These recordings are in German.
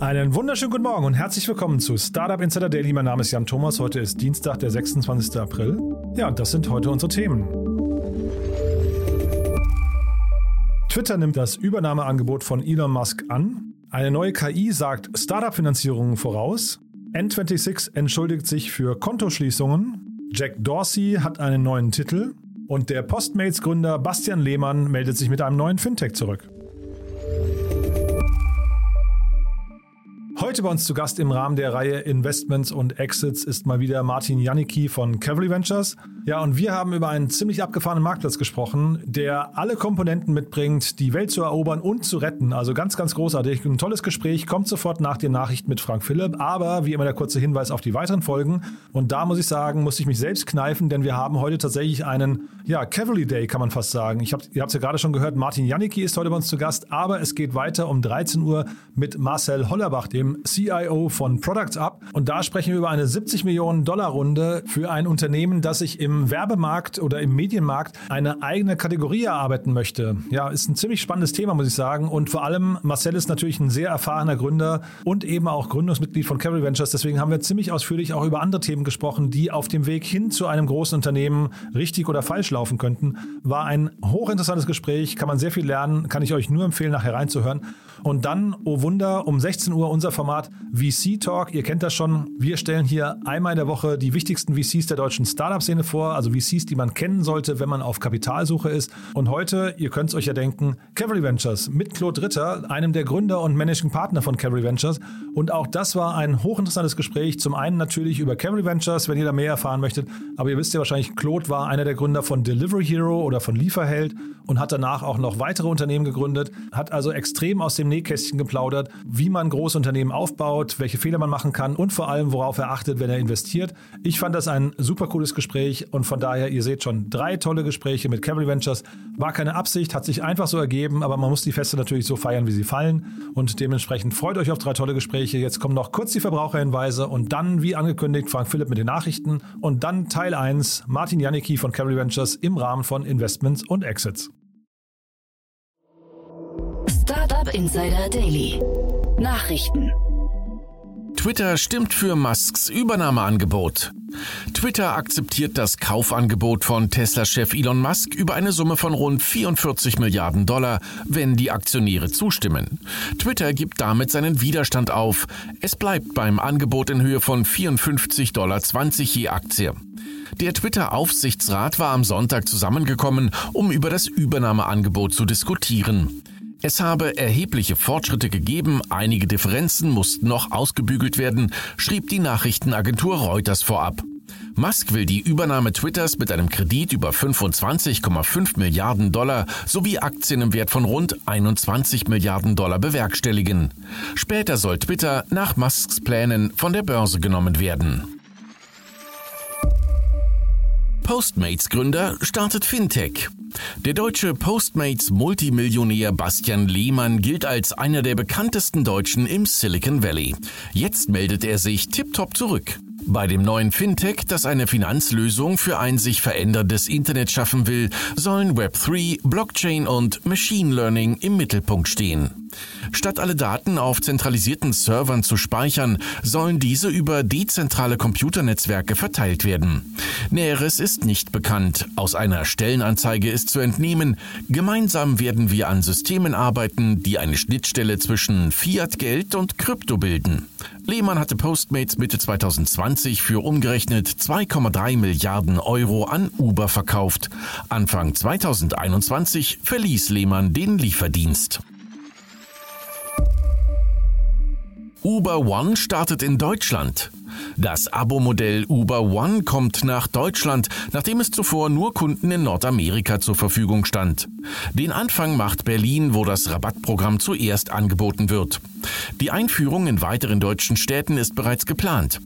Einen wunderschönen guten Morgen und herzlich willkommen zu Startup Insider Daily. Mein Name ist Jan Thomas. Heute ist Dienstag, der 26. April. Ja, und das sind heute unsere Themen. Twitter nimmt das Übernahmeangebot von Elon Musk an. Eine neue KI sagt Startup-Finanzierungen voraus. N26 entschuldigt sich für Kontoschließungen. Jack Dorsey hat einen neuen Titel. Und der Postmates-Gründer Bastian Lehmann meldet sich mit einem neuen Fintech zurück. Heute bei uns zu Gast im Rahmen der Reihe Investments und Exits ist mal wieder Martin Janicki von Cavalry Ventures. Ja, und wir haben über einen ziemlich abgefahrenen Marktplatz gesprochen, der alle Komponenten mitbringt, die Welt zu erobern und zu retten. Also ganz, ganz großartig. Ein tolles Gespräch. Kommt sofort nach den Nachrichten mit Frank Philipp. Aber wie immer der kurze Hinweis auf die weiteren Folgen. Und da muss ich sagen, muss ich mich selbst kneifen, denn wir haben heute tatsächlich einen, ja, Cavalry Day kann man fast sagen. Ich hab, ihr habt es ja gerade schon gehört, Martin Janicki ist heute bei uns zu Gast. Aber es geht weiter um 13 Uhr mit Marcel Hollerbach, dem CIO von Products Up. Und da sprechen wir über eine 70 Millionen Dollar Runde für ein Unternehmen, das sich im Werbemarkt oder im Medienmarkt eine eigene Kategorie erarbeiten möchte. Ja, ist ein ziemlich spannendes Thema, muss ich sagen. Und vor allem, Marcel ist natürlich ein sehr erfahrener Gründer und eben auch Gründungsmitglied von Cavalry Ventures. Deswegen haben wir ziemlich ausführlich auch über andere Themen gesprochen, die auf dem Weg hin zu einem großen Unternehmen richtig oder falsch laufen könnten. War ein hochinteressantes Gespräch, kann man sehr viel lernen, kann ich euch nur empfehlen, nachher reinzuhören. Und dann, oh Wunder, um 16 Uhr unser Format VC Talk. Ihr kennt das schon. Wir stellen hier einmal in der Woche die wichtigsten VCs der deutschen Startup-Szene vor, also VCs, die man kennen sollte, wenn man auf Kapitalsuche ist. Und heute, ihr könnt es euch ja denken, Cavalry Ventures mit Claude Ritter, einem der Gründer und Managing Partner von Cavalry Ventures. Und auch das war ein hochinteressantes Gespräch. Zum einen natürlich über Cavalry Ventures, wenn ihr da mehr erfahren möchtet. Aber ihr wisst ja wahrscheinlich, Claude war einer der Gründer von Delivery Hero oder von Lieferheld und hat danach auch noch weitere Unternehmen gegründet, hat also extrem aus dem Nähkästchen geplaudert, wie man große Unternehmen aufbaut, welche Fehler man machen kann und vor allem, worauf er achtet, wenn er investiert. Ich fand das ein super cooles Gespräch und von daher, ihr seht schon, drei tolle Gespräche mit Cavalry Ventures. War keine Absicht, hat sich einfach so ergeben, aber man muss die Feste natürlich so feiern, wie sie fallen und dementsprechend freut euch auf drei tolle Gespräche. Jetzt kommen noch kurz die Verbraucherhinweise und dann, wie angekündigt, Frank Philipp mit den Nachrichten und dann Teil 1, Martin Janicki von Cavalry Ventures im Rahmen von Investments und Exits. Startup Insider Daily. Nachrichten. Twitter stimmt für Musks Übernahmeangebot. Twitter akzeptiert das Kaufangebot von Tesla-Chef Elon Musk über eine Summe von rund 44 Milliarden Dollar, wenn die Aktionäre zustimmen. Twitter gibt damit seinen Widerstand auf. Es bleibt beim Angebot in Höhe von 54,20 Dollar je Aktie. Der Twitter-Aufsichtsrat war am Sonntag zusammengekommen, um über das Übernahmeangebot zu diskutieren. Es habe erhebliche Fortschritte gegeben, einige Differenzen mussten noch ausgebügelt werden, schrieb die Nachrichtenagentur Reuters vorab. Musk will die Übernahme Twitters mit einem Kredit über 25,5 Milliarden Dollar sowie Aktien im Wert von rund 21 Milliarden Dollar bewerkstelligen. Später soll Twitter nach Musks Plänen von der Börse genommen werden. Postmates Gründer startet Fintech. Der deutsche Postmates Multimillionär Bastian Lehmann gilt als einer der bekanntesten Deutschen im Silicon Valley. Jetzt meldet er sich tiptop zurück. Bei dem neuen Fintech, das eine Finanzlösung für ein sich veränderndes Internet schaffen will, sollen Web3, Blockchain und Machine Learning im Mittelpunkt stehen. Statt alle Daten auf zentralisierten Servern zu speichern, sollen diese über dezentrale Computernetzwerke verteilt werden. Näheres ist nicht bekannt. Aus einer Stellenanzeige ist zu entnehmen, gemeinsam werden wir an Systemen arbeiten, die eine Schnittstelle zwischen Fiat-Geld und Krypto bilden. Lehmann hatte Postmates Mitte 2020 für umgerechnet 2,3 Milliarden Euro an Uber verkauft. Anfang 2021 verließ Lehmann den Lieferdienst. Uber One startet in Deutschland. Das Abo-Modell Uber One kommt nach Deutschland, nachdem es zuvor nur Kunden in Nordamerika zur Verfügung stand. Den Anfang macht Berlin, wo das Rabattprogramm zuerst angeboten wird. Die Einführung in weiteren deutschen Städten ist bereits geplant.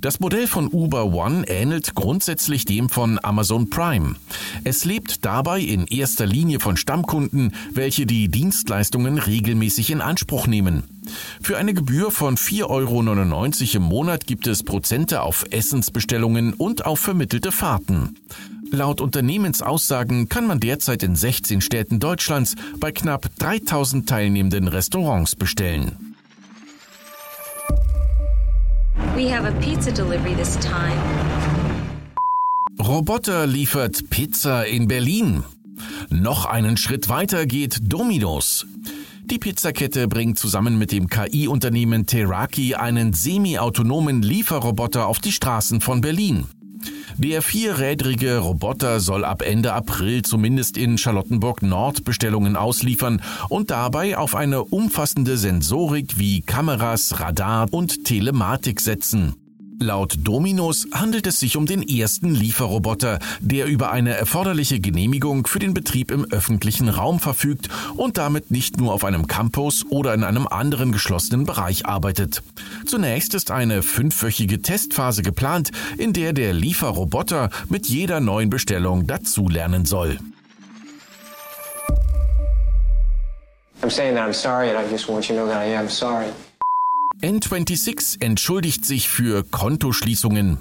Das Modell von Uber One ähnelt grundsätzlich dem von Amazon Prime. Es lebt dabei in erster Linie von Stammkunden, welche die Dienstleistungen regelmäßig in Anspruch nehmen. Für eine Gebühr von 4,99 Euro im Monat gibt es Prozente auf Essensbestellungen und auf vermittelte Fahrten. Laut Unternehmensaussagen kann man derzeit in 16 Städten Deutschlands bei knapp 3000 teilnehmenden Restaurants bestellen. We have a pizza delivery this time. Roboter liefert Pizza in Berlin. Noch einen Schritt weiter geht Domino's. Die Pizzakette bringt zusammen mit dem KI-Unternehmen Teraki einen semi-autonomen Lieferroboter auf die Straßen von Berlin. Der vierrädrige Roboter soll ab Ende April zumindest in Charlottenburg Nord Bestellungen ausliefern und dabei auf eine umfassende Sensorik wie Kameras, Radar und Telematik setzen. Laut Dominos handelt es sich um den ersten Lieferroboter, der über eine erforderliche Genehmigung für den Betrieb im öffentlichen Raum verfügt und damit nicht nur auf einem Campus oder in einem anderen geschlossenen Bereich arbeitet. Zunächst ist eine fünfwöchige Testphase geplant, in der der Lieferroboter mit jeder neuen Bestellung dazulernen soll. I'm saying that I'm sorry and I just want you to know that I am sorry. N26 entschuldigt sich für Kontoschließungen.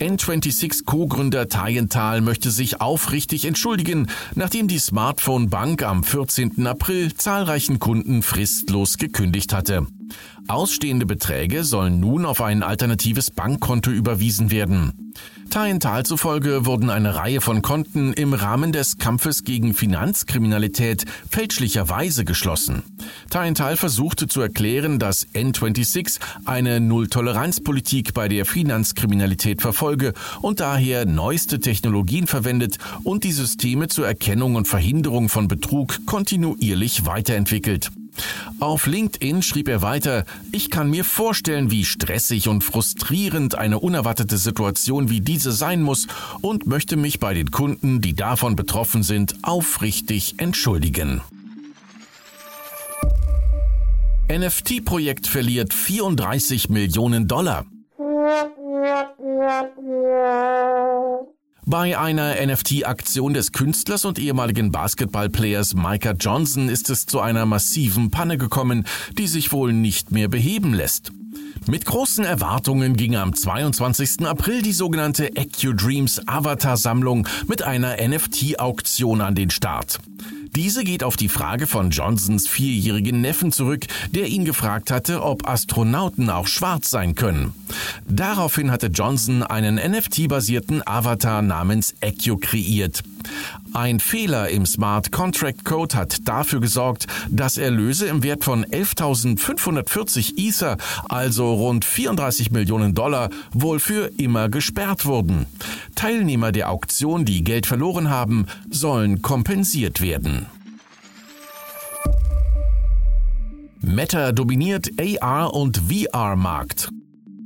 N26 Co-Gründer Tayenthal möchte sich aufrichtig entschuldigen, nachdem die Smartphone Bank am 14. April zahlreichen Kunden fristlos gekündigt hatte. Ausstehende Beträge sollen nun auf ein alternatives Bankkonto überwiesen werden. Tayenthal zufolge wurden eine Reihe von Konten im Rahmen des Kampfes gegen Finanzkriminalität fälschlicherweise geschlossen. Tayenthal versuchte zu erklären, dass N26 eine Null-Toleranz-Politik bei der Finanzkriminalität verfolge und daher neueste Technologien verwendet und die Systeme zur Erkennung und Verhinderung von Betrug kontinuierlich weiterentwickelt. Auf LinkedIn schrieb er weiter, ich kann mir vorstellen, wie stressig und frustrierend eine unerwartete Situation wie diese sein muss und möchte mich bei den Kunden, die davon betroffen sind, aufrichtig entschuldigen. NFT-Projekt verliert 34 Millionen Dollar. Bei einer NFT-Aktion des Künstlers und ehemaligen Basketballplayers Micah Johnson ist es zu einer massiven Panne gekommen, die sich wohl nicht mehr beheben lässt. Mit großen Erwartungen ging am 22. April die sogenannte EcuDreams Avatar-Sammlung mit einer NFT-Auktion an den Start. Diese geht auf die Frage von Johnsons vierjährigen Neffen zurück, der ihn gefragt hatte, ob Astronauten auch schwarz sein können. Daraufhin hatte Johnson einen NFT-basierten Avatar namens Echo kreiert. Ein Fehler im Smart Contract Code hat dafür gesorgt, dass Erlöse im Wert von 11.540 Ether, also rund 34 Millionen Dollar, wohl für immer gesperrt wurden. Teilnehmer der Auktion, die Geld verloren haben, sollen kompensiert werden. Meta dominiert AR und VR-Markt.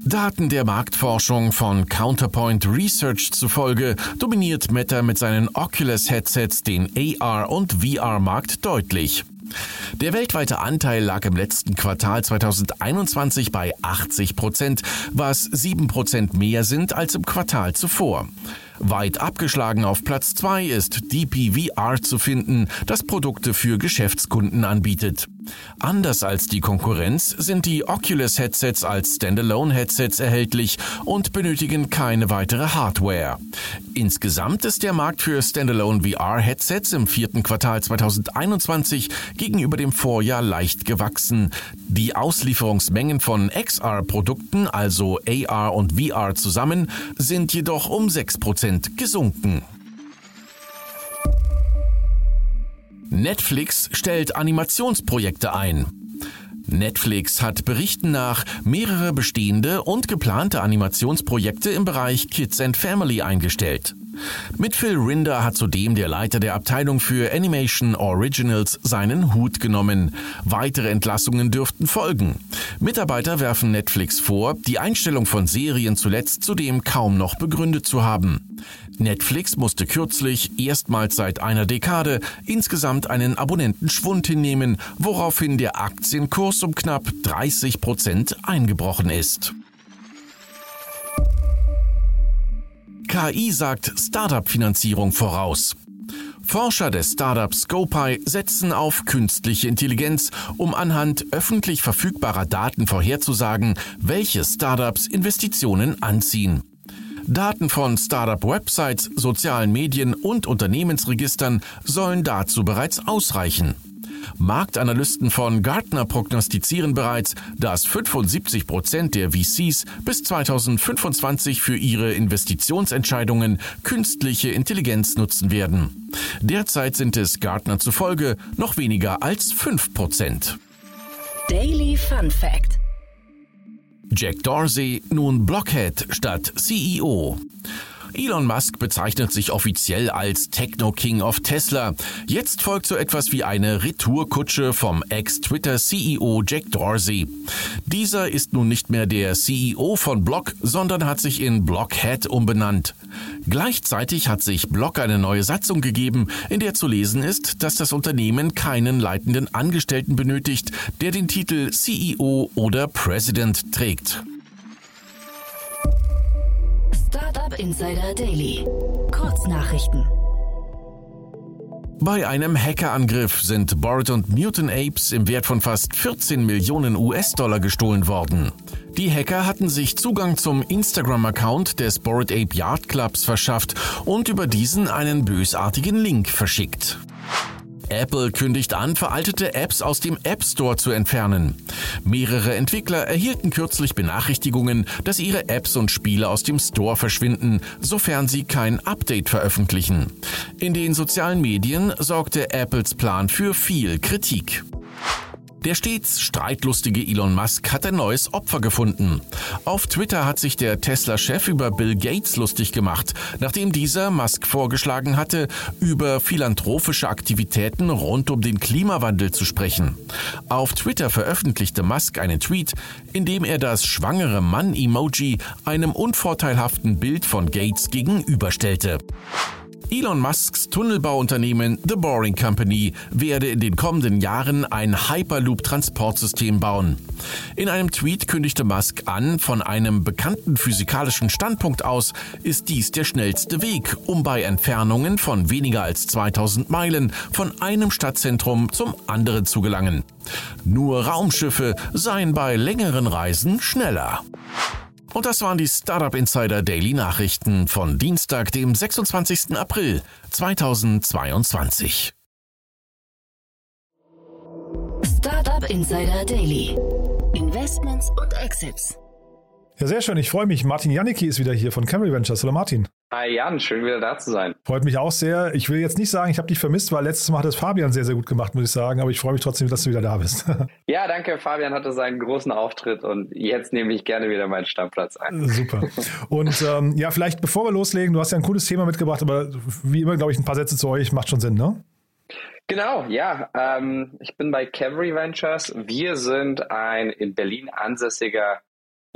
Daten der Marktforschung von Counterpoint Research zufolge dominiert Meta mit seinen Oculus-Headsets den AR- und VR-Markt deutlich. Der weltweite Anteil lag im letzten Quartal 2021 bei 80 Prozent, was 7 Prozent mehr sind als im Quartal zuvor. Weit abgeschlagen auf Platz 2 ist DPVR zu finden, das Produkte für Geschäftskunden anbietet. Anders als die Konkurrenz sind die Oculus Headsets als Standalone Headsets erhältlich und benötigen keine weitere Hardware. Insgesamt ist der Markt für Standalone VR Headsets im vierten Quartal 2021 gegenüber dem Vorjahr leicht gewachsen. Die Auslieferungsmengen von XR-Produkten, also AR und VR zusammen, sind jedoch um 6% gesunken. Netflix stellt Animationsprojekte ein. Netflix hat Berichten nach mehrere bestehende und geplante Animationsprojekte im Bereich Kids and Family eingestellt. Mit Phil Rinder hat zudem der Leiter der Abteilung für Animation Originals seinen Hut genommen. Weitere Entlassungen dürften folgen. Mitarbeiter werfen Netflix vor, die Einstellung von Serien zuletzt zudem kaum noch begründet zu haben. Netflix musste kürzlich, erstmals seit einer Dekade, insgesamt einen Abonnentenschwund hinnehmen, woraufhin der Aktienkurs um knapp 30 Prozent eingebrochen ist. KI sagt Startup-Finanzierung voraus. Forscher des Startups Scopy setzen auf künstliche Intelligenz, um anhand öffentlich verfügbarer Daten vorherzusagen, welche Startups Investitionen anziehen. Daten von Startup-Websites, sozialen Medien und Unternehmensregistern sollen dazu bereits ausreichen. Marktanalysten von Gartner prognostizieren bereits, dass 75 Prozent der VCs bis 2025 für ihre Investitionsentscheidungen künstliche Intelligenz nutzen werden. Derzeit sind es Gartner zufolge noch weniger als 5 Prozent. Daily Fun Fact Jack Dorsey nun Blockhead statt CEO. Elon Musk bezeichnet sich offiziell als Techno King of Tesla. Jetzt folgt so etwas wie eine Retourkutsche vom Ex-Twitter-CEO Jack Dorsey. Dieser ist nun nicht mehr der CEO von Block, sondern hat sich in Blockhead umbenannt. Gleichzeitig hat sich Block eine neue Satzung gegeben, in der zu lesen ist, dass das Unternehmen keinen leitenden Angestellten benötigt, der den Titel CEO oder President trägt. Startup Insider Daily. Kurznachrichten. Bei einem Hackerangriff sind Bored und Mutant Apes im Wert von fast 14 Millionen US-Dollar gestohlen worden. Die Hacker hatten sich Zugang zum Instagram-Account des Bored Ape Yard Clubs verschafft und über diesen einen bösartigen Link verschickt. Apple kündigt an, veraltete Apps aus dem App Store zu entfernen. Mehrere Entwickler erhielten kürzlich Benachrichtigungen, dass ihre Apps und Spiele aus dem Store verschwinden, sofern sie kein Update veröffentlichen. In den sozialen Medien sorgte Apples Plan für viel Kritik. Der stets streitlustige Elon Musk hat ein neues Opfer gefunden. Auf Twitter hat sich der Tesla-Chef über Bill Gates lustig gemacht, nachdem dieser Musk vorgeschlagen hatte, über philanthropische Aktivitäten rund um den Klimawandel zu sprechen. Auf Twitter veröffentlichte Musk einen Tweet, in dem er das schwangere Mann-Emoji einem unvorteilhaften Bild von Gates gegenüberstellte. Elon Musks Tunnelbauunternehmen The Boring Company werde in den kommenden Jahren ein Hyperloop-Transportsystem bauen. In einem Tweet kündigte Musk an, von einem bekannten physikalischen Standpunkt aus ist dies der schnellste Weg, um bei Entfernungen von weniger als 2000 Meilen von einem Stadtzentrum zum anderen zu gelangen. Nur Raumschiffe seien bei längeren Reisen schneller. Und das waren die Startup Insider Daily Nachrichten von Dienstag, dem 26. April 2022. Startup Insider Daily. Investments und Exits. Ja, sehr schön. Ich freue mich. Martin Janicki ist wieder hier von Camry Ventures. Hallo Martin. Hi Jan, schön wieder da zu sein. Freut mich auch sehr. Ich will jetzt nicht sagen, ich habe dich vermisst, weil letztes Mal hat es Fabian sehr, sehr gut gemacht, muss ich sagen. Aber ich freue mich trotzdem, dass du wieder da bist. Ja, danke. Fabian hatte seinen großen Auftritt und jetzt nehme ich gerne wieder meinen Stammplatz ein. Super. Und ähm, ja, vielleicht bevor wir loslegen, du hast ja ein cooles Thema mitgebracht, aber wie immer, glaube ich, ein paar Sätze zu euch macht schon Sinn, ne? Genau, ja. Ähm, ich bin bei Cavalry Ventures. Wir sind ein in Berlin ansässiger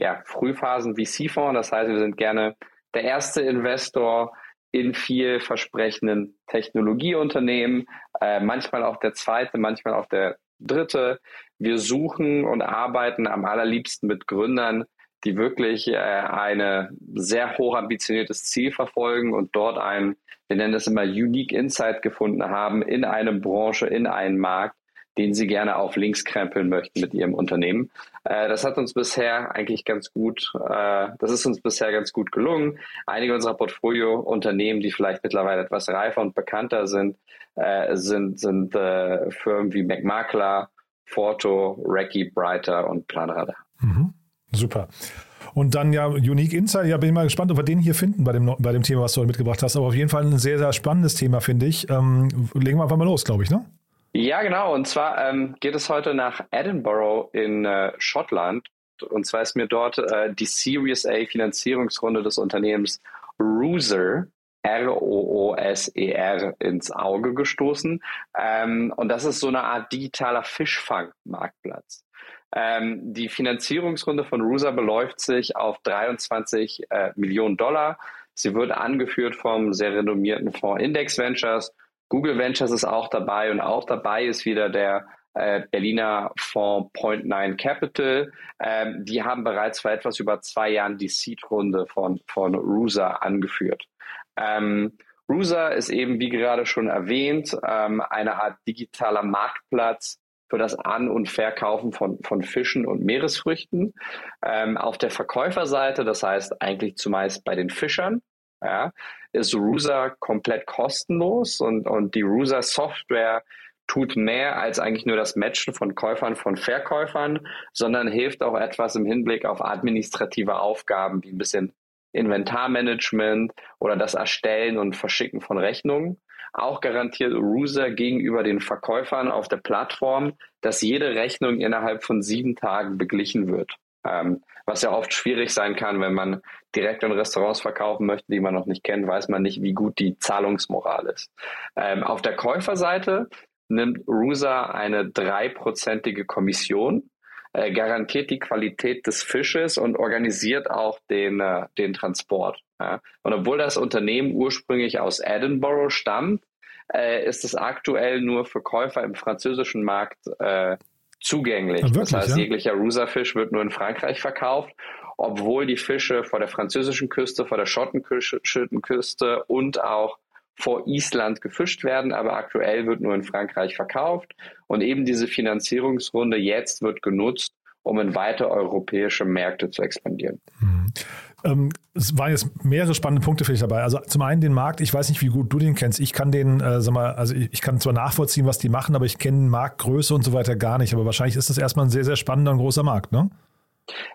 ja, Frühphasen-VC-Fonds. Das heißt, wir sind gerne der erste Investor in vielversprechenden Technologieunternehmen, äh, manchmal auch der zweite, manchmal auch der dritte. Wir suchen und arbeiten am allerliebsten mit Gründern, die wirklich äh, eine sehr hoch ambitioniertes Ziel verfolgen und dort ein, wir nennen das immer Unique Insight gefunden haben in eine Branche, in einen Markt, den sie gerne auf links krempeln möchten mit ihrem Unternehmen. Äh, das hat uns bisher eigentlich ganz gut, äh, das ist uns bisher ganz gut gelungen. Einige unserer Portfolio-Unternehmen, die vielleicht mittlerweile etwas reifer und bekannter sind, äh, sind, sind äh, Firmen wie McMakler, Forto, Recce, Brighter und Planradar. Mhm. Super. Und dann ja Unique Insight, ja, bin mal gespannt, ob wir den hier finden bei dem, bei dem Thema, was du heute mitgebracht hast. Aber auf jeden Fall ein sehr, sehr spannendes Thema, finde ich. Ähm, legen wir einfach mal los, glaube ich, ne? Ja, genau. Und zwar ähm, geht es heute nach Edinburgh in äh, Schottland. Und zwar ist mir dort äh, die Series A Finanzierungsrunde des Unternehmens Rooser, R-O-O-S-E-R, ins Auge gestoßen. Ähm, und das ist so eine Art digitaler Fischfangmarktplatz. Ähm, die Finanzierungsrunde von Rooser beläuft sich auf 23 äh, Millionen Dollar. Sie wird angeführt vom sehr renommierten Fonds Index Ventures Google Ventures ist auch dabei und auch dabei ist wieder der äh, Berliner Fonds Point Nine Capital. Ähm, die haben bereits vor etwas über zwei Jahren die Seed-Runde von, von Rusa angeführt. Ähm, Rusa ist eben, wie gerade schon erwähnt, ähm, eine Art digitaler Marktplatz für das An- und Verkaufen von, von Fischen und Meeresfrüchten. Ähm, auf der Verkäuferseite, das heißt eigentlich zumeist bei den Fischern, ja, ist Rusa komplett kostenlos und, und die Rusa Software tut mehr als eigentlich nur das Matchen von Käufern von Verkäufern, sondern hilft auch etwas im Hinblick auf administrative Aufgaben wie ein bisschen Inventarmanagement oder das Erstellen und Verschicken von Rechnungen. Auch garantiert Ruser gegenüber den Verkäufern auf der Plattform, dass jede Rechnung innerhalb von sieben Tagen beglichen wird. Ähm, was ja oft schwierig sein kann, wenn man direkt in Restaurants verkaufen möchte, die man noch nicht kennt, weiß man nicht, wie gut die Zahlungsmoral ist. Ähm, auf der Käuferseite nimmt Rusa eine dreiprozentige Kommission, äh, garantiert die Qualität des Fisches und organisiert auch den, äh, den Transport. Ja. Und obwohl das Unternehmen ursprünglich aus Edinburgh stammt, äh, ist es aktuell nur für Käufer im französischen Markt äh, zugänglich. Ja, wirklich, das heißt, ja? jeglicher Rusa-Fisch wird nur in Frankreich verkauft, obwohl die Fische vor der französischen Küste, vor der Schottenküste und auch vor Island gefischt werden, aber aktuell wird nur in Frankreich verkauft. Und eben diese Finanzierungsrunde jetzt wird genutzt, um in weite europäische Märkte zu expandieren. Mhm. Ähm, es waren jetzt mehrere spannende Punkte für dich dabei. Also zum einen den Markt, ich weiß nicht, wie gut du den kennst. Ich kann den, äh, sag mal, also ich, ich, kann zwar nachvollziehen, was die machen, aber ich kenne Marktgröße und so weiter gar nicht. Aber wahrscheinlich ist das erstmal ein sehr, sehr spannender und großer Markt, ne?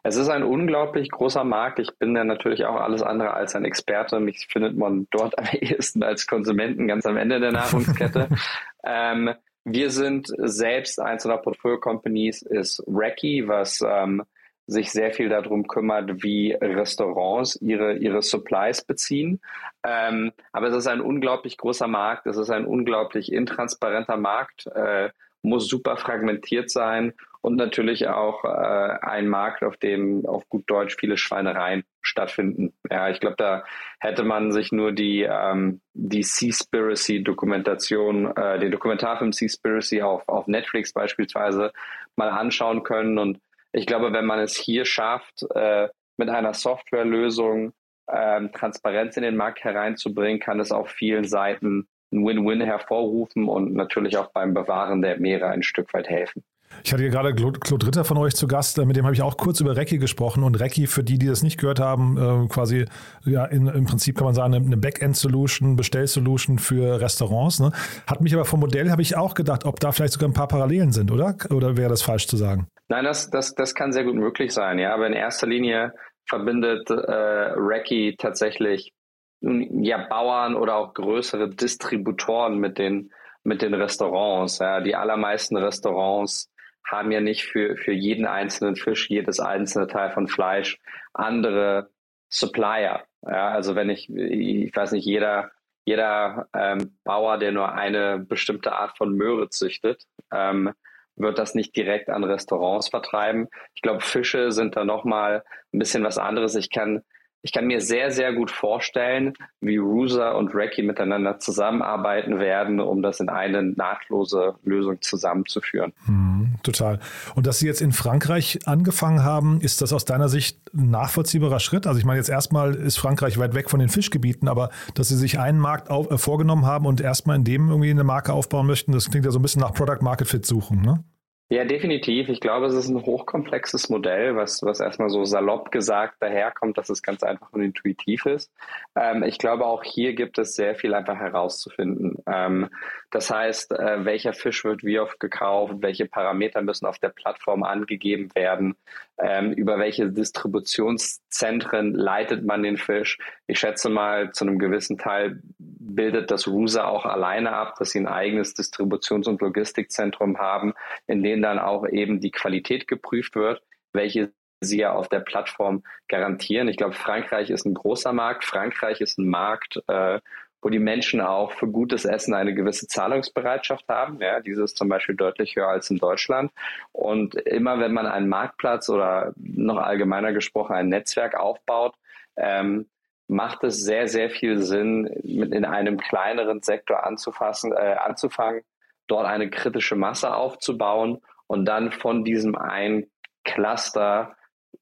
Es ist ein unglaublich großer Markt. Ich bin ja natürlich auch alles andere als ein Experte. Mich findet man dort am ehesten als Konsumenten ganz am Ende der Nahrungskette. ähm, wir sind selbst eins unserer Portfolio-Companies ist Recce, was ähm, sich sehr viel darum kümmert, wie Restaurants ihre, ihre Supplies beziehen. Ähm, aber es ist ein unglaublich großer Markt, es ist ein unglaublich intransparenter Markt, äh, muss super fragmentiert sein und natürlich auch äh, ein Markt, auf dem auf gut Deutsch viele Schweinereien stattfinden. Ja, ich glaube, da hätte man sich nur die ähm, die Seaspiracy Dokumentation, äh, den Dokumentarfilm Seaspiracy auf auf Netflix beispielsweise mal anschauen können und ich glaube, wenn man es hier schafft, äh, mit einer Softwarelösung ähm, Transparenz in den Markt hereinzubringen, kann es auf vielen Seiten ein Win-Win hervorrufen und natürlich auch beim Bewahren der Meere ein Stück weit helfen. Ich hatte hier gerade Claude Ritter von euch zu Gast, äh, mit dem habe ich auch kurz über Recce gesprochen. Und Recce, für die, die das nicht gehört haben, äh, quasi ja in, im Prinzip kann man sagen, eine Backend-Solution, Bestell-Solution für Restaurants. Ne? Hat mich aber vom Modell, habe ich auch gedacht, ob da vielleicht sogar ein paar Parallelen sind, oder? Oder wäre das falsch zu sagen? Nein, das, das, das kann sehr gut möglich sein, ja. Aber in erster Linie verbindet äh, Recce tatsächlich ja, Bauern oder auch größere Distributoren mit den, mit den Restaurants. Ja. Die allermeisten Restaurants haben ja nicht für, für jeden einzelnen Fisch, jedes einzelne Teil von Fleisch andere Supplier. Ja, also wenn ich, ich weiß nicht, jeder, jeder ähm, Bauer, der nur eine bestimmte Art von Möhre züchtet, ähm, wird das nicht direkt an Restaurants vertreiben. Ich glaube, Fische sind da nochmal ein bisschen was anderes. Ich kann ich kann mir sehr, sehr gut vorstellen, wie Rusa und Recce miteinander zusammenarbeiten werden, um das in eine nahtlose Lösung zusammenzuführen. Hm, total. Und dass Sie jetzt in Frankreich angefangen haben, ist das aus deiner Sicht ein nachvollziehbarer Schritt? Also ich meine, jetzt erstmal ist Frankreich weit weg von den Fischgebieten, aber dass Sie sich einen Markt auf, äh, vorgenommen haben und erstmal in dem irgendwie eine Marke aufbauen möchten, das klingt ja so ein bisschen nach Product Market Fit suchen, ne? Ja, definitiv. Ich glaube, es ist ein hochkomplexes Modell, was, was erstmal so salopp gesagt daherkommt, dass es ganz einfach und intuitiv ist. Ähm, ich glaube, auch hier gibt es sehr viel einfach herauszufinden. Ähm, das heißt, äh, welcher Fisch wird wie oft gekauft, welche Parameter müssen auf der Plattform angegeben werden, ähm, über welche Distributionszentren leitet man den Fisch. Ich schätze mal, zu einem gewissen Teil bildet das RUSA auch alleine ab, dass sie ein eigenes Distributions- und Logistikzentrum haben, in dem dann auch eben die Qualität geprüft wird, welche sie ja auf der Plattform garantieren. Ich glaube, Frankreich ist ein großer Markt. Frankreich ist ein Markt, äh, wo die Menschen auch für gutes Essen eine gewisse Zahlungsbereitschaft haben. Ja, diese ist zum Beispiel deutlich höher als in Deutschland. Und immer wenn man einen Marktplatz oder noch allgemeiner gesprochen ein Netzwerk aufbaut, ähm, macht es sehr, sehr viel Sinn, mit in einem kleineren Sektor anzufassen, äh, anzufangen, dort eine kritische Masse aufzubauen und dann von diesem einen Cluster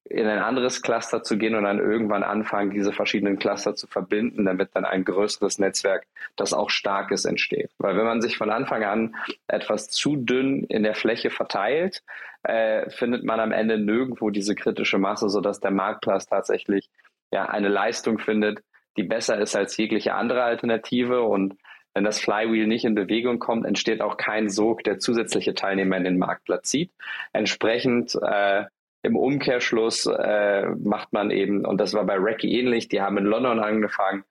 in ein anderes Cluster zu gehen und dann irgendwann anfangen, diese verschiedenen Cluster zu verbinden, damit dann ein größeres Netzwerk, das auch starkes entsteht. Weil wenn man sich von Anfang an etwas zu dünn in der Fläche verteilt, äh, findet man am Ende nirgendwo diese kritische Masse, sodass der Marktplatz tatsächlich ja eine Leistung findet, die besser ist als jegliche andere Alternative und wenn das Flywheel nicht in Bewegung kommt, entsteht auch kein Sog, der zusätzliche Teilnehmer in den Marktplatz zieht. Entsprechend äh, im Umkehrschluss äh, macht man eben, und das war bei Recce ähnlich, die haben in London angefangen,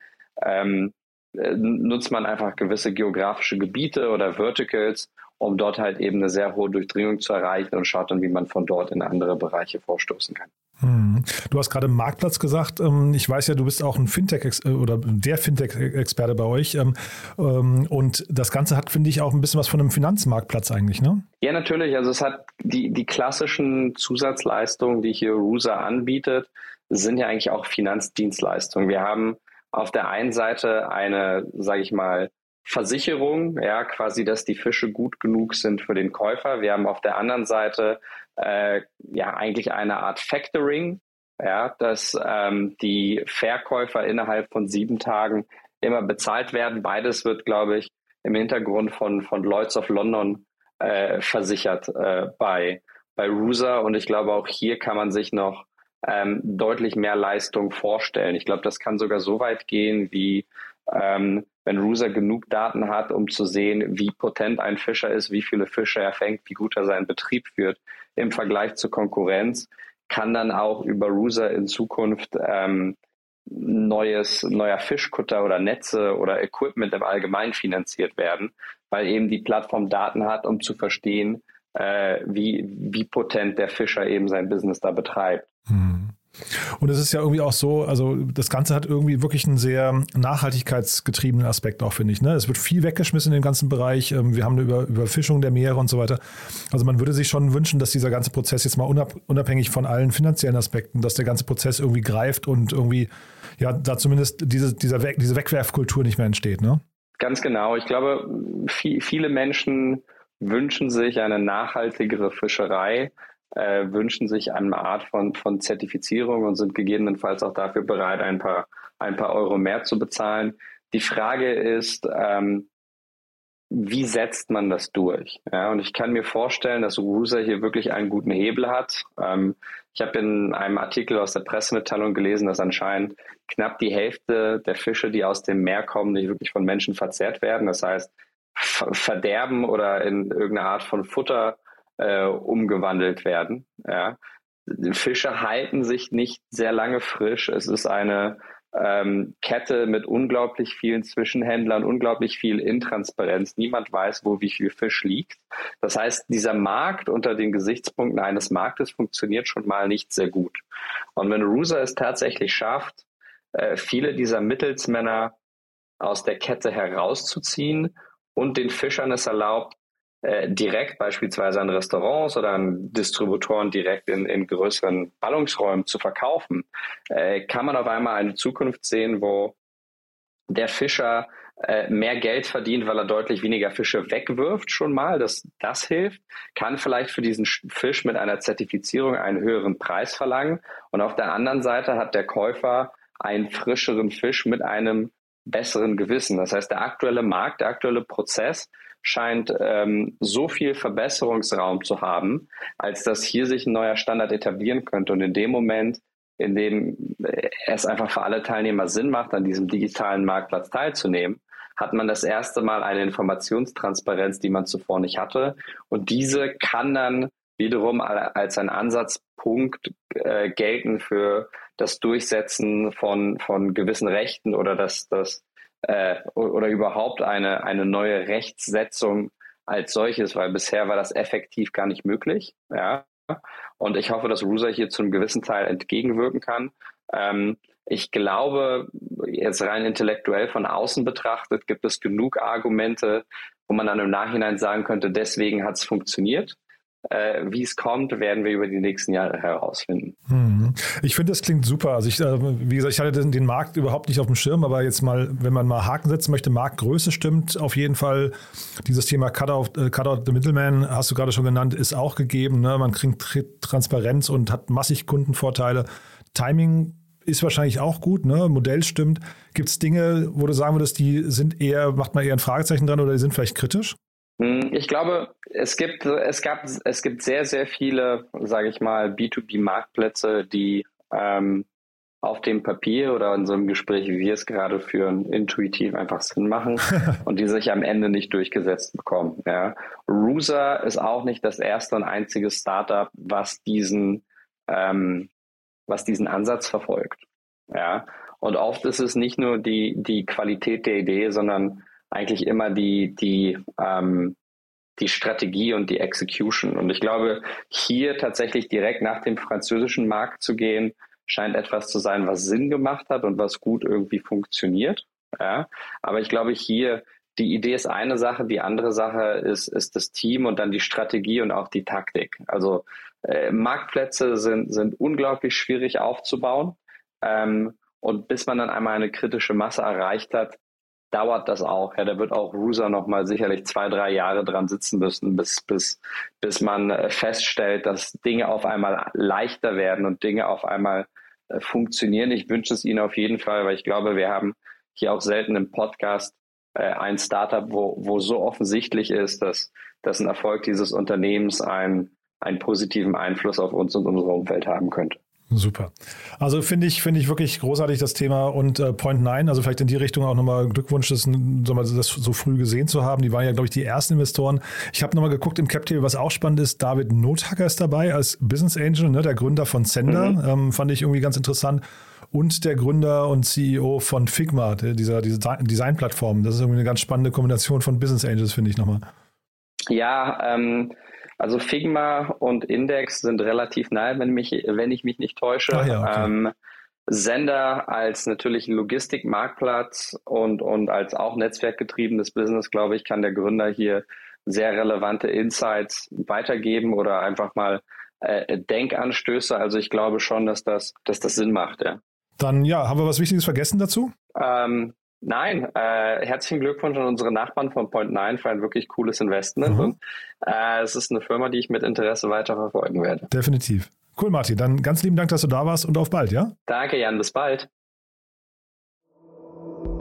ähm, äh, nutzt man einfach gewisse geografische Gebiete oder Verticals, um dort halt eben eine sehr hohe Durchdringung zu erreichen und schaut dann, wie man von dort in andere Bereiche vorstoßen kann. Hm. Du hast gerade Marktplatz gesagt. Ähm, ich weiß ja, du bist auch ein Fintech äh, oder der Fintech-Experte bei euch. Ähm, ähm, und das Ganze hat, finde ich, auch ein bisschen was von einem Finanzmarktplatz eigentlich, ne? Ja, natürlich. Also es hat die, die klassischen Zusatzleistungen, die hier RUSA anbietet, sind ja eigentlich auch Finanzdienstleistungen. Wir haben auf der einen Seite eine, sage ich mal, Versicherung, ja, quasi, dass die Fische gut genug sind für den Käufer. Wir haben auf der anderen Seite äh, ja eigentlich eine Art Factoring, ja, dass ähm, die Verkäufer innerhalb von sieben Tagen immer bezahlt werden. Beides wird, glaube ich, im Hintergrund von, von Lloyds of London äh, versichert äh, bei, bei RUSA. Und ich glaube, auch hier kann man sich noch ähm, deutlich mehr Leistung vorstellen. Ich glaube, das kann sogar so weit gehen, wie ähm, wenn RUSA genug Daten hat, um zu sehen, wie potent ein Fischer ist, wie viele Fische er fängt, wie gut er seinen Betrieb führt im Vergleich zur Konkurrenz, kann dann auch über RUSA in Zukunft ähm, neues, neuer Fischkutter oder Netze oder Equipment im Allgemeinen finanziert werden, weil eben die Plattform Daten hat, um zu verstehen, äh, wie, wie potent der Fischer eben sein Business da betreibt. Hm. Und es ist ja irgendwie auch so, also das Ganze hat irgendwie wirklich einen sehr nachhaltigkeitsgetriebenen Aspekt auch, finde ich. Ne? Es wird viel weggeschmissen in dem ganzen Bereich. Ähm, wir haben eine Über Überfischung der Meere und so weiter. Also man würde sich schon wünschen, dass dieser ganze Prozess jetzt mal unabhängig von allen finanziellen Aspekten, dass der ganze Prozess irgendwie greift und irgendwie, ja, da zumindest diese, dieser We diese Wegwerfkultur nicht mehr entsteht. Ne? Ganz genau. Ich glaube, viele Menschen wünschen sich eine nachhaltigere Fischerei äh, wünschen sich eine Art von, von Zertifizierung und sind gegebenenfalls auch dafür bereit, ein paar, ein paar Euro mehr zu bezahlen. Die Frage ist, ähm, wie setzt man das durch? Ja, und ich kann mir vorstellen, dass Rusa hier wirklich einen guten Hebel hat. Ähm, ich habe in einem Artikel aus der Pressemitteilung gelesen, dass anscheinend knapp die Hälfte der Fische, die aus dem Meer kommen, nicht wirklich von Menschen verzehrt werden. Das heißt, verderben oder in irgendeiner Art von Futter äh, umgewandelt werden. Ja. Fische halten sich nicht sehr lange frisch. Es ist eine ähm, Kette mit unglaublich vielen Zwischenhändlern, unglaublich viel Intransparenz. Niemand weiß, wo wie viel Fisch liegt. Das heißt, dieser Markt unter den Gesichtspunkten eines Marktes funktioniert schon mal nicht sehr gut. Und wenn Rusa es tatsächlich schafft, äh, viele dieser Mittelsmänner aus der Kette herauszuziehen und den Fischern es erlaubt, äh, direkt beispielsweise an Restaurants oder an Distributoren direkt in, in größeren Ballungsräumen zu verkaufen, äh, kann man auf einmal eine Zukunft sehen, wo der Fischer äh, mehr Geld verdient, weil er deutlich weniger Fische wegwirft schon mal. Das, das hilft. Kann vielleicht für diesen Fisch mit einer Zertifizierung einen höheren Preis verlangen. Und auf der anderen Seite hat der Käufer einen frischeren Fisch mit einem besseren Gewissen. Das heißt, der aktuelle Markt, der aktuelle Prozess scheint ähm, so viel Verbesserungsraum zu haben, als dass hier sich ein neuer Standard etablieren könnte. Und in dem Moment, in dem äh, es einfach für alle Teilnehmer Sinn macht, an diesem digitalen Marktplatz teilzunehmen, hat man das erste Mal eine Informationstransparenz, die man zuvor nicht hatte. Und diese kann dann wiederum als ein Ansatzpunkt äh, gelten für das Durchsetzen von, von gewissen Rechten oder das, das äh, oder überhaupt eine, eine neue Rechtssetzung als solches, weil bisher war das effektiv gar nicht möglich. Ja. Und ich hoffe, dass RUSA hier zu einem gewissen Teil entgegenwirken kann. Ähm, ich glaube, jetzt rein intellektuell von außen betrachtet, gibt es genug Argumente, wo man dann im Nachhinein sagen könnte, deswegen hat es funktioniert. Äh, wie es kommt, werden wir über die nächsten Jahre herausfinden. Mhm. Ich finde, das klingt super. Also ich, äh, wie gesagt, ich hatte den, den, Markt überhaupt nicht auf dem Schirm, aber jetzt mal, wenn man mal Haken setzen möchte, Marktgröße stimmt auf jeden Fall. Dieses Thema Cutout, äh, Cutout the Middleman, hast du gerade schon genannt, ist auch gegeben. Ne? Man kriegt Transparenz und hat massig Kundenvorteile. Timing ist wahrscheinlich auch gut, ne? Modell stimmt. Gibt es Dinge, wo du sagen würdest, die sind eher, macht man eher ein Fragezeichen dran oder die sind vielleicht kritisch? Hm, ich glaube, es gibt, es gab, es gibt sehr, sehr viele, sage ich mal, B2B-Marktplätze, die ähm, auf dem Papier oder in so einem Gespräch, wie wir es gerade führen, intuitiv einfach Sinn machen und die sich am Ende nicht durchgesetzt bekommen. Ja. Rusa ist auch nicht das erste und einzige Startup, was diesen, ähm, was diesen Ansatz verfolgt. Ja. Und oft ist es nicht nur die, die Qualität der Idee, sondern eigentlich immer die, die, ähm, die Strategie und die Execution. Und ich glaube, hier tatsächlich direkt nach dem französischen Markt zu gehen, scheint etwas zu sein, was Sinn gemacht hat und was gut irgendwie funktioniert. Ja. Aber ich glaube, hier die Idee ist eine Sache, die andere Sache ist, ist das Team und dann die Strategie und auch die Taktik. Also äh, Marktplätze sind, sind unglaublich schwierig aufzubauen. Ähm, und bis man dann einmal eine kritische Masse erreicht hat, dauert das auch. Ja, da wird auch Ruser noch mal sicherlich zwei, drei Jahre dran sitzen müssen, bis, bis, bis man äh, feststellt, dass Dinge auf einmal leichter werden und Dinge auf einmal äh, funktionieren. Ich wünsche es Ihnen auf jeden Fall, weil ich glaube, wir haben hier auch selten im Podcast äh, ein Startup, wo, wo so offensichtlich ist, dass, dass ein Erfolg dieses Unternehmens einen, einen positiven Einfluss auf uns und unser Umfeld haben könnte. Super. Also finde ich, finde ich wirklich großartig das Thema und äh, Point 9, also vielleicht in die Richtung auch nochmal Glückwunsch, das, das so früh gesehen zu haben. Die waren ja, glaube ich, die ersten Investoren. Ich habe nochmal geguckt im CapTable, was auch spannend ist. David Nothacker ist dabei als Business Angel, ne, der Gründer von Sender. Mhm. Ähm, fand ich irgendwie ganz interessant. Und der Gründer und CEO von Figma, dieser, dieser Designplattform. Das ist irgendwie eine ganz spannende Kombination von Business Angels, finde ich nochmal. Ja, ähm, also Figma und Index sind relativ nahe, wenn, mich, wenn ich mich nicht täusche. Ah, ja, okay. ähm, Sender als natürlich Logistikmarktplatz und, und als auch netzwerkgetriebenes Business, glaube ich, kann der Gründer hier sehr relevante Insights weitergeben oder einfach mal äh, Denkanstöße. Also ich glaube schon, dass das, dass das Sinn macht. Ja. Dann ja, haben wir was Wichtiges vergessen dazu? Ähm, Nein, äh, herzlichen Glückwunsch an unsere Nachbarn von Point9 für ein wirklich cooles Investment. Mhm. Und, äh, es ist eine Firma, die ich mit Interesse weiter verfolgen werde. Definitiv. Cool, Martin. Dann ganz lieben Dank, dass du da warst und auf bald, ja? Danke, Jan. Bis bald.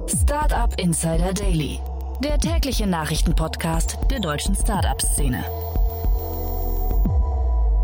Startup Insider Daily, der tägliche Nachrichtenpodcast der deutschen Startup-Szene.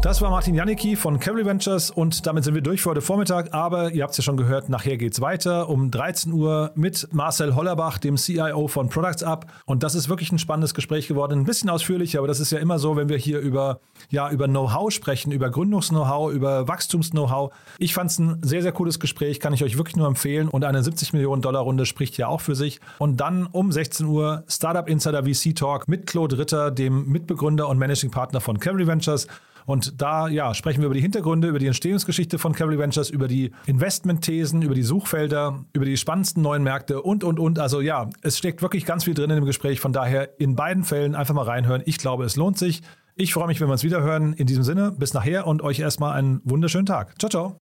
Das war Martin Janicki von Cavalry Ventures und damit sind wir durch für heute Vormittag. Aber ihr habt es ja schon gehört, nachher geht es weiter um 13 Uhr mit Marcel Hollerbach, dem CIO von Products Up. Und das ist wirklich ein spannendes Gespräch geworden. Ein bisschen ausführlicher, aber das ist ja immer so, wenn wir hier über, ja, über Know-how sprechen, über Gründungs-Know-how, über Wachstums-Know-how. Ich fand es ein sehr, sehr cooles Gespräch, kann ich euch wirklich nur empfehlen. Und eine 70 Millionen Dollar Runde spricht ja auch für sich. Und dann um 16 Uhr Startup Insider VC Talk mit Claude Ritter, dem Mitbegründer und Managing Partner von Cavalry Ventures. Und da ja, sprechen wir über die Hintergründe, über die Entstehungsgeschichte von Cavalry Ventures, über die Investmentthesen, über die Suchfelder, über die spannendsten neuen Märkte und, und, und. Also ja, es steckt wirklich ganz viel drin in dem Gespräch. Von daher in beiden Fällen einfach mal reinhören. Ich glaube, es lohnt sich. Ich freue mich, wenn wir uns wieder hören. In diesem Sinne, bis nachher und euch erstmal einen wunderschönen Tag. Ciao, ciao.